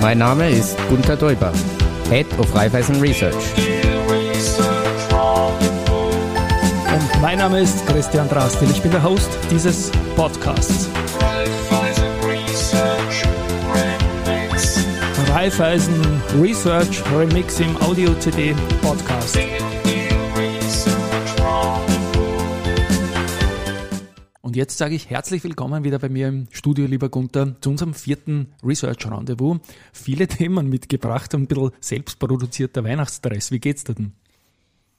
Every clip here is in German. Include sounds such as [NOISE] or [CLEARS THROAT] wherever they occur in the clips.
Mein Name ist Gunther Däuber, Head of Raiffeisen Research. Und mein Name ist Christian Drastil. Ich bin der Host dieses Podcasts. Raiffeisen Research Remix im Audio-CD Podcast. Und jetzt sage ich herzlich willkommen wieder bei mir im Studio, lieber Gunther, zu unserem vierten Research Rendezvous. Viele [LAUGHS] Themen mitgebracht und ein bisschen selbstproduzierter Weihnachtsstress. Wie geht's dir denn?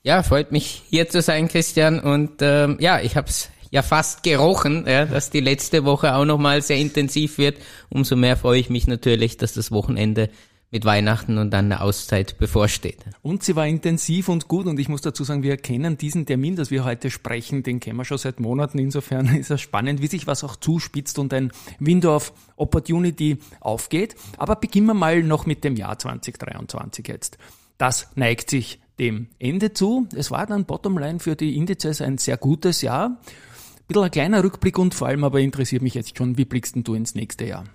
Ja, freut mich hier zu sein, Christian. Und ähm, ja, ich habe es ja fast gerochen, ja, dass die letzte Woche auch nochmal sehr intensiv wird. Umso mehr freue ich mich natürlich, dass das Wochenende mit Weihnachten und dann eine Auszeit bevorsteht. Und sie war intensiv und gut und ich muss dazu sagen, wir kennen diesen Termin, dass wir heute sprechen, den kennen wir schon seit Monaten. Insofern [LAUGHS] ist es spannend, wie sich was auch zuspitzt und ein Window of Opportunity aufgeht. Aber beginnen wir mal noch mit dem Jahr 2023 jetzt. Das neigt sich dem Ende zu. Es war dann Bottomline für die Indizes ein sehr gutes Jahr. Ein ein kleiner Rückblick und vor allem aber interessiert mich jetzt schon, wie blickst du ins nächste Jahr?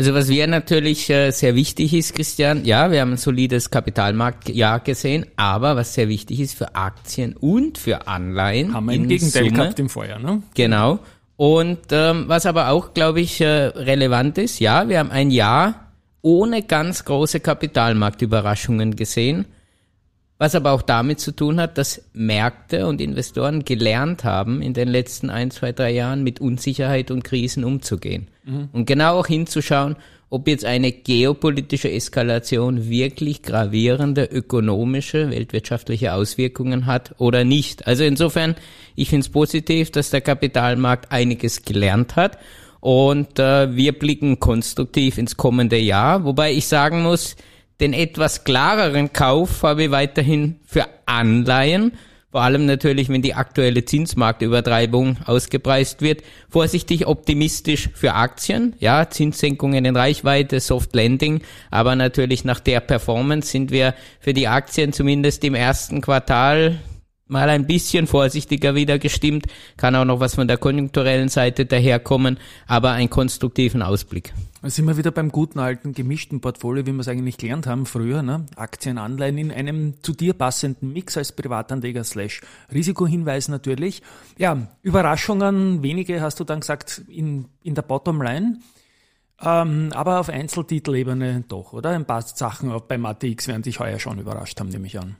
Also was wir natürlich äh, sehr wichtig ist, Christian, ja, wir haben ein solides Kapitalmarktjahr gesehen, aber was sehr wichtig ist für Aktien und für Anleihen. Haben wir im Gegenteil Summe, gehabt im Vorjahr, ne? Genau. Und ähm, was aber auch, glaube ich, äh, relevant ist, ja, wir haben ein Jahr ohne ganz große Kapitalmarktüberraschungen gesehen. Was aber auch damit zu tun hat, dass Märkte und Investoren gelernt haben, in den letzten ein, zwei, drei Jahren mit Unsicherheit und Krisen umzugehen. Mhm. Und genau auch hinzuschauen, ob jetzt eine geopolitische Eskalation wirklich gravierende ökonomische, weltwirtschaftliche Auswirkungen hat oder nicht. Also insofern, ich finde es positiv, dass der Kapitalmarkt einiges gelernt hat und äh, wir blicken konstruktiv ins kommende Jahr, wobei ich sagen muss, den etwas klareren Kauf habe ich weiterhin für Anleihen, vor allem natürlich, wenn die aktuelle Zinsmarktübertreibung ausgepreist wird. Vorsichtig optimistisch für Aktien, ja, Zinssenkungen in Reichweite, Soft Landing, aber natürlich nach der Performance sind wir für die Aktien zumindest im ersten Quartal mal ein bisschen vorsichtiger wieder gestimmt, kann auch noch was von der konjunkturellen Seite daherkommen, aber einen konstruktiven Ausblick. Da sind wir wieder beim guten alten gemischten Portfolio, wie wir es eigentlich gelernt haben früher, ne? Aktien, Anleihen in einem zu dir passenden Mix als Privatanleger slash Risikohinweis natürlich. Ja, Überraschungen, wenige hast du dann gesagt in, in der Bottomline. Ähm, aber auf Einzeltitelebene doch, oder? Ein paar Sachen beim ATX werden dich heuer schon überrascht haben, nehme ich an.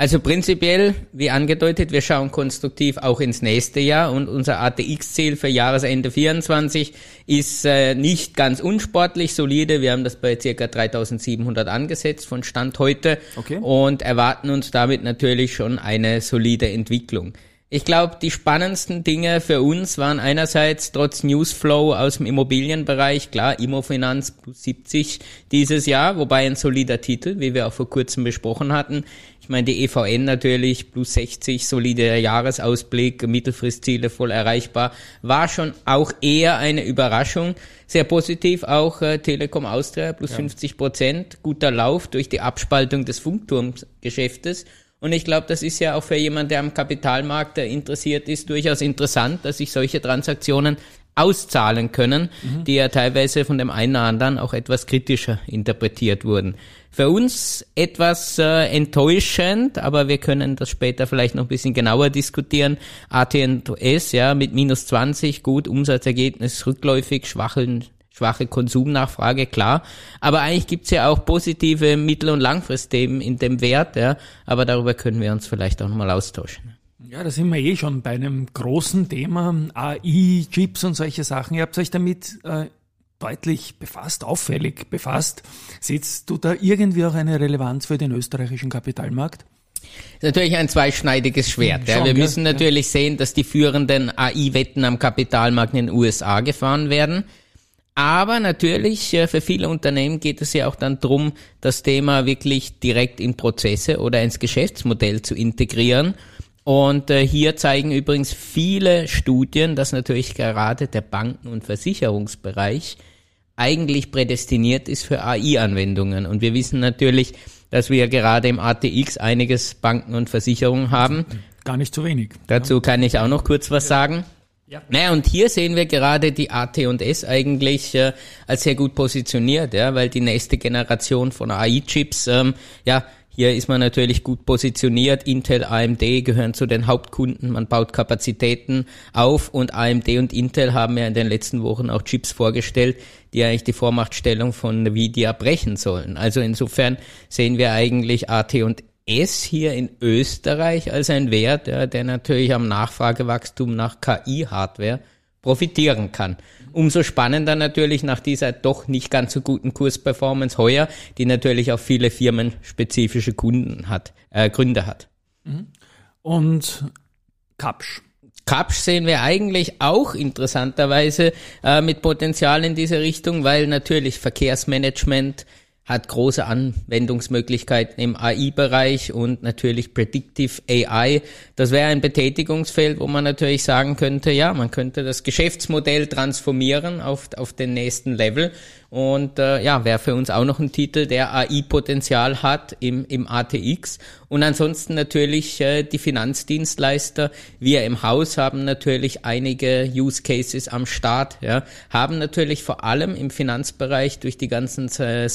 Also prinzipiell, wie angedeutet, wir schauen konstruktiv auch ins nächste Jahr und unser ATX-Ziel für Jahresende 24 ist äh, nicht ganz unsportlich, solide. Wir haben das bei ca. 3700 angesetzt von Stand heute okay. und erwarten uns damit natürlich schon eine solide Entwicklung. Ich glaube, die spannendsten Dinge für uns waren einerseits trotz Newsflow aus dem Immobilienbereich, klar, Immofinanz plus 70 dieses Jahr, wobei ein solider Titel, wie wir auch vor kurzem besprochen hatten. Ich meine, die EVN natürlich plus 60, solider Jahresausblick, Mittelfristziele voll erreichbar, war schon auch eher eine Überraschung. Sehr positiv auch äh, Telekom Austria plus ja. 50 Prozent, guter Lauf durch die Abspaltung des Funkturmgeschäftes und ich glaube, das ist ja auch für jemanden, der am Kapitalmarkt interessiert ist, durchaus interessant, dass sich solche Transaktionen auszahlen können, mhm. die ja teilweise von dem einen oder anderen auch etwas kritischer interpretiert wurden. Für uns etwas äh, enttäuschend, aber wir können das später vielleicht noch ein bisschen genauer diskutieren. AT&S, ja, mit minus 20, gut, Umsatzergebnis rückläufig, schwachen schwache Konsumnachfrage, klar. Aber eigentlich gibt's ja auch positive Mittel- und Langfristthemen in dem Wert, ja. Aber darüber können wir uns vielleicht auch nochmal austauschen. Ja, da sind wir eh schon bei einem großen Thema, AI, Chips und solche Sachen. Ihr habt euch damit äh, deutlich befasst, auffällig befasst. Seht du da irgendwie auch eine Relevanz für den österreichischen Kapitalmarkt? Das ist natürlich ein zweischneidiges Schwert. Ja. Wir müssen natürlich sehen, dass die führenden AI-Wetten am Kapitalmarkt in den USA gefahren werden. Aber natürlich, äh, für viele Unternehmen geht es ja auch dann drum, das Thema wirklich direkt in Prozesse oder ins Geschäftsmodell zu integrieren. Und äh, hier zeigen übrigens viele Studien, dass natürlich gerade der Banken- und Versicherungsbereich eigentlich prädestiniert ist für AI-Anwendungen. Und wir wissen natürlich, dass wir gerade im ATX einiges Banken und Versicherungen haben. Gar nicht zu wenig. Dazu kann ich auch noch kurz was sagen. Ja. Naja, und hier sehen wir gerade die AT&S eigentlich äh, als sehr gut positioniert, ja, weil die nächste Generation von AI-Chips, ähm, ja, hier ist man natürlich gut positioniert. Intel, AMD gehören zu den Hauptkunden. Man baut Kapazitäten auf und AMD und Intel haben ja in den letzten Wochen auch Chips vorgestellt, die eigentlich die Vormachtstellung von Nvidia brechen sollen. Also insofern sehen wir eigentlich AT und S hier in Österreich als ein Wert, der natürlich am Nachfragewachstum nach KI-Hardware profitieren kann. Umso spannender natürlich nach dieser doch nicht ganz so guten Kursperformance heuer, die natürlich auch viele firmenspezifische Kunden hat, äh, Gründe hat. Mhm. Und Kapsch. Kapsch sehen wir eigentlich auch interessanterweise äh, mit Potenzial in diese Richtung, weil natürlich Verkehrsmanagement, hat große Anwendungsmöglichkeiten im AI-Bereich und natürlich Predictive AI. Das wäre ein Betätigungsfeld, wo man natürlich sagen könnte, ja, man könnte das Geschäftsmodell transformieren auf, auf den nächsten Level und äh, ja, wäre für uns auch noch ein Titel, der AI-Potenzial hat im, im ATX. Und ansonsten natürlich äh, die Finanzdienstleister. Wir im Haus haben natürlich einige Use Cases am Start, ja, haben natürlich vor allem im Finanzbereich durch die ganzen äh,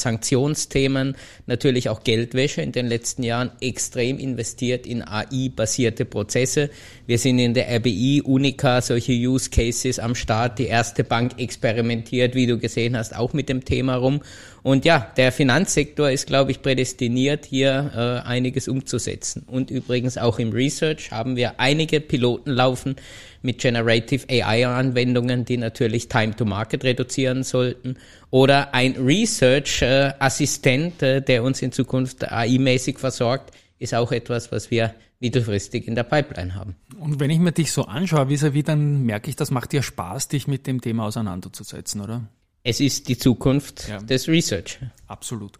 Sanktionsthemen natürlich auch Geldwäsche in den letzten Jahren extrem investiert in AI-basierte Prozesse. Wir sind in der RBI, Unica, solche Use Cases am Start. Die erste Bank experimentiert, wie du gesehen hast, auch mit dem Thema rum. Und ja, der Finanzsektor ist, glaube ich, prädestiniert, hier äh, einiges umzusetzen. Und übrigens auch im Research haben wir einige Piloten laufen mit Generative AI-Anwendungen, die natürlich Time to Market reduzieren sollten. Oder ein Research-Assistent, äh, der uns in Zukunft AI-mäßig versorgt, ist auch etwas, was wir mittelfristig in der Pipeline haben. Und wenn ich mir dich so anschaue, vis-à-vis, dann merke ich, das macht dir Spaß, dich mit dem Thema auseinanderzusetzen, oder? Es ist die Zukunft ja. des Research. Absolut.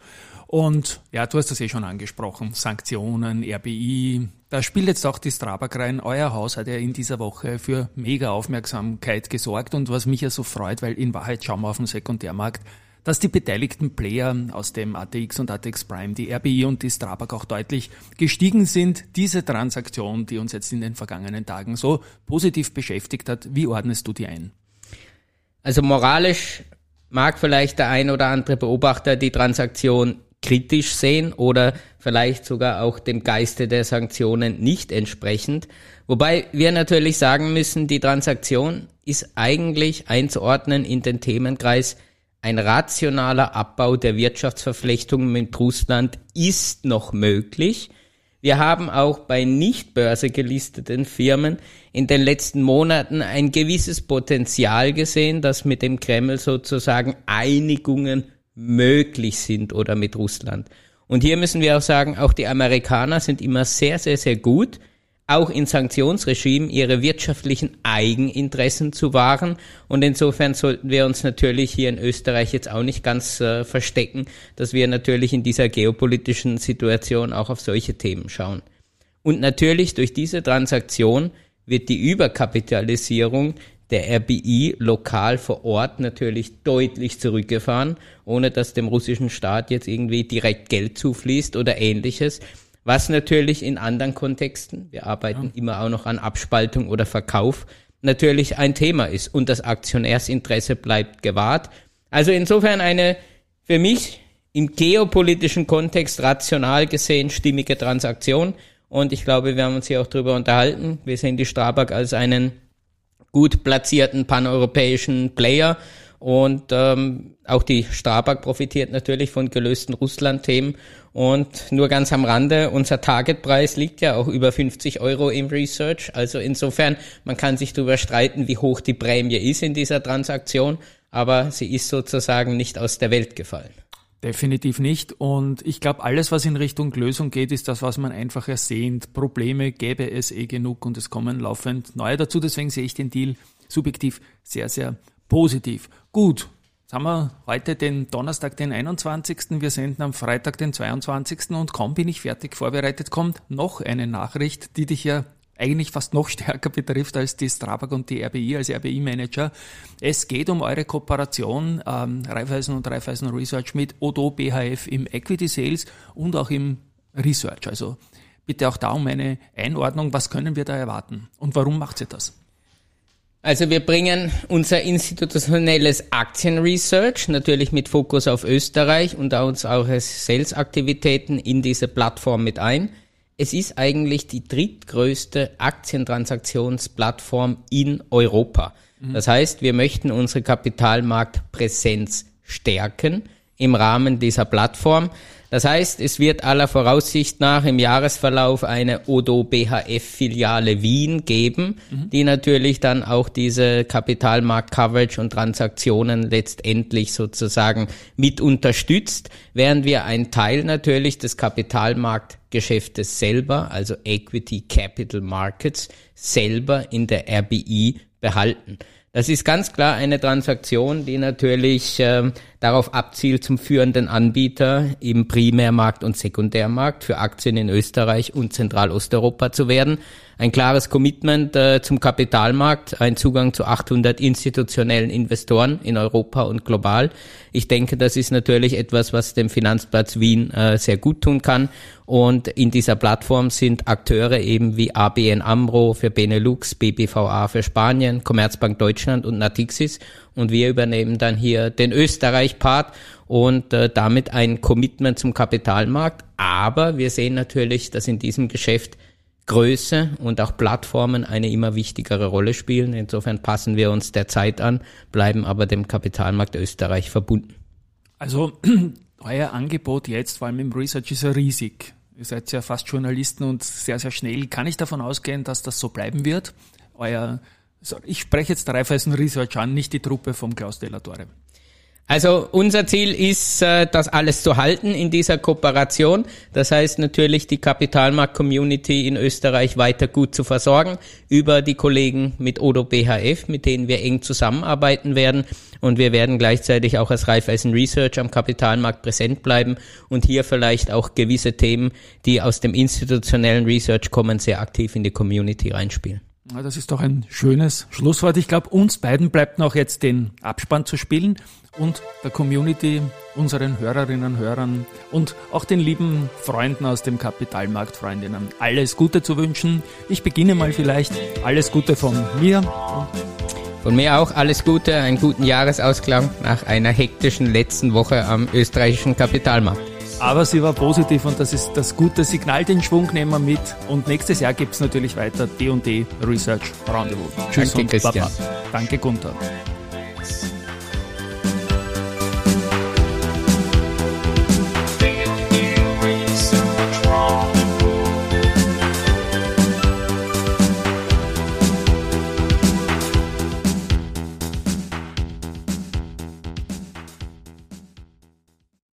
Und ja, du hast das eh schon angesprochen, Sanktionen, RBI. Da spielt jetzt auch die Strabag rein. Euer Haus hat ja in dieser Woche für mega Aufmerksamkeit gesorgt. Und was mich ja so freut, weil in Wahrheit schauen wir auf den Sekundärmarkt, dass die beteiligten Player aus dem ATX und ATX Prime, die RBI und die Strabag auch deutlich gestiegen sind. Diese Transaktion, die uns jetzt in den vergangenen Tagen so positiv beschäftigt hat, wie ordnest du die ein? Also moralisch mag vielleicht der ein oder andere Beobachter die Transaktion kritisch sehen oder vielleicht sogar auch dem Geiste der Sanktionen nicht entsprechend. Wobei wir natürlich sagen müssen, die Transaktion ist eigentlich einzuordnen in den Themenkreis ein rationaler Abbau der Wirtschaftsverflechtungen mit Russland ist noch möglich. Wir haben auch bei nicht börsegelisteten Firmen in den letzten Monaten ein gewisses Potenzial gesehen, dass mit dem Kreml sozusagen Einigungen möglich sind oder mit Russland. Und hier müssen wir auch sagen, auch die Amerikaner sind immer sehr, sehr, sehr gut auch in Sanktionsregimen ihre wirtschaftlichen Eigeninteressen zu wahren. Und insofern sollten wir uns natürlich hier in Österreich jetzt auch nicht ganz äh, verstecken, dass wir natürlich in dieser geopolitischen Situation auch auf solche Themen schauen. Und natürlich durch diese Transaktion wird die Überkapitalisierung der RBI lokal vor Ort natürlich deutlich zurückgefahren, ohne dass dem russischen Staat jetzt irgendwie direkt Geld zufließt oder ähnliches. Was natürlich in anderen Kontexten, wir arbeiten ja. immer auch noch an Abspaltung oder Verkauf, natürlich ein Thema ist. Und das Aktionärsinteresse bleibt gewahrt. Also insofern eine für mich im geopolitischen Kontext rational gesehen stimmige Transaktion. Und ich glaube, wir haben uns hier auch darüber unterhalten. Wir sehen die Strabag als einen gut platzierten paneuropäischen Player. Und ähm, auch die Strabag profitiert natürlich von gelösten Russland-Themen. Und nur ganz am Rande, unser Targetpreis liegt ja auch über 50 Euro im Research. Also insofern, man kann sich darüber streiten, wie hoch die Prämie ist in dieser Transaktion, aber sie ist sozusagen nicht aus der Welt gefallen. Definitiv nicht. Und ich glaube, alles, was in Richtung Lösung geht, ist das, was man einfach ersehnt. Probleme gäbe es eh genug und es kommen laufend neue dazu. Deswegen sehe ich den Deal subjektiv sehr, sehr positiv. Gut, Jetzt haben wir heute den Donnerstag, den 21. Wir senden am Freitag, den 22. Und kaum bin ich fertig vorbereitet, kommt noch eine Nachricht, die dich ja eigentlich fast noch [LAUGHS] stärker betrifft als die Strabag und die RBI als RBI-Manager. Es geht um eure Kooperation ähm, Raiffeisen und Raiffeisen Research mit Odo BHF im Equity Sales und auch im Research. Also bitte auch da um eine Einordnung. Was können wir da erwarten und warum macht ihr das? Also wir bringen unser institutionelles Aktienresearch, natürlich mit Fokus auf Österreich und uns auch Sales-Aktivitäten in diese Plattform mit ein. Es ist eigentlich die drittgrößte Aktientransaktionsplattform in Europa. Mhm. Das heißt, wir möchten unsere Kapitalmarktpräsenz stärken im Rahmen dieser Plattform. Das heißt, es wird aller Voraussicht nach im Jahresverlauf eine Odo BHF Filiale Wien geben, mhm. die natürlich dann auch diese Kapitalmarkt Coverage und Transaktionen letztendlich sozusagen mit unterstützt, während wir einen Teil natürlich des Kapitalmarktgeschäftes selber, also Equity Capital Markets, selber in der RBI behalten. Das ist ganz klar eine Transaktion, die natürlich äh, darauf abzielt, zum führenden Anbieter im Primärmarkt und Sekundärmarkt für Aktien in Österreich und Zentralosteuropa zu werden. Ein klares Commitment äh, zum Kapitalmarkt, ein Zugang zu 800 institutionellen Investoren in Europa und global. Ich denke, das ist natürlich etwas, was dem Finanzplatz Wien äh, sehr gut tun kann. Und in dieser Plattform sind Akteure eben wie ABN AMRO für Benelux, BBVA für Spanien, Commerzbank Deutschland und Natixis. Und wir übernehmen dann hier den Österreich-Part und äh, damit ein Commitment zum Kapitalmarkt. Aber wir sehen natürlich, dass in diesem Geschäft Größe und auch Plattformen eine immer wichtigere Rolle spielen. Insofern passen wir uns der Zeit an, bleiben aber dem Kapitalmarkt Österreich verbunden. Also [CLEARS THROAT] euer Angebot jetzt, vor allem im Research, ist ja riesig. Ihr seid ja fast Journalisten und sehr, sehr schnell. Kann ich davon ausgehen, dass das so bleiben wird? Euer, ich spreche jetzt Raiffeisen Research an, nicht die Truppe vom Klaus Delatore. Also unser Ziel ist, äh, das alles zu halten in dieser Kooperation. Das heißt natürlich, die Kapitalmarkt-Community in Österreich weiter gut zu versorgen über die Kollegen mit Odo BHF, mit denen wir eng zusammenarbeiten werden. Und wir werden gleichzeitig auch als Raiffeisen Research am Kapitalmarkt präsent bleiben und hier vielleicht auch gewisse Themen, die aus dem institutionellen Research kommen, sehr aktiv in die Community reinspielen. Das ist doch ein schönes Schlusswort. Ich glaube, uns beiden bleibt noch jetzt den Abspann zu spielen und der Community, unseren Hörerinnen und Hörern und auch den lieben Freunden aus dem Kapitalmarkt, Freundinnen, alles Gute zu wünschen. Ich beginne mal vielleicht. Alles Gute von mir. Von mir auch alles Gute, einen guten Jahresausklang nach einer hektischen letzten Woche am österreichischen Kapitalmarkt. Aber sie war positiv und das ist das gute Signal, den Schwung nehmen wir mit. Und nächstes Jahr gibt es natürlich weiter D&D Research Roundabout. Tschüss Danke, und Christian. Baba. Danke Gunther.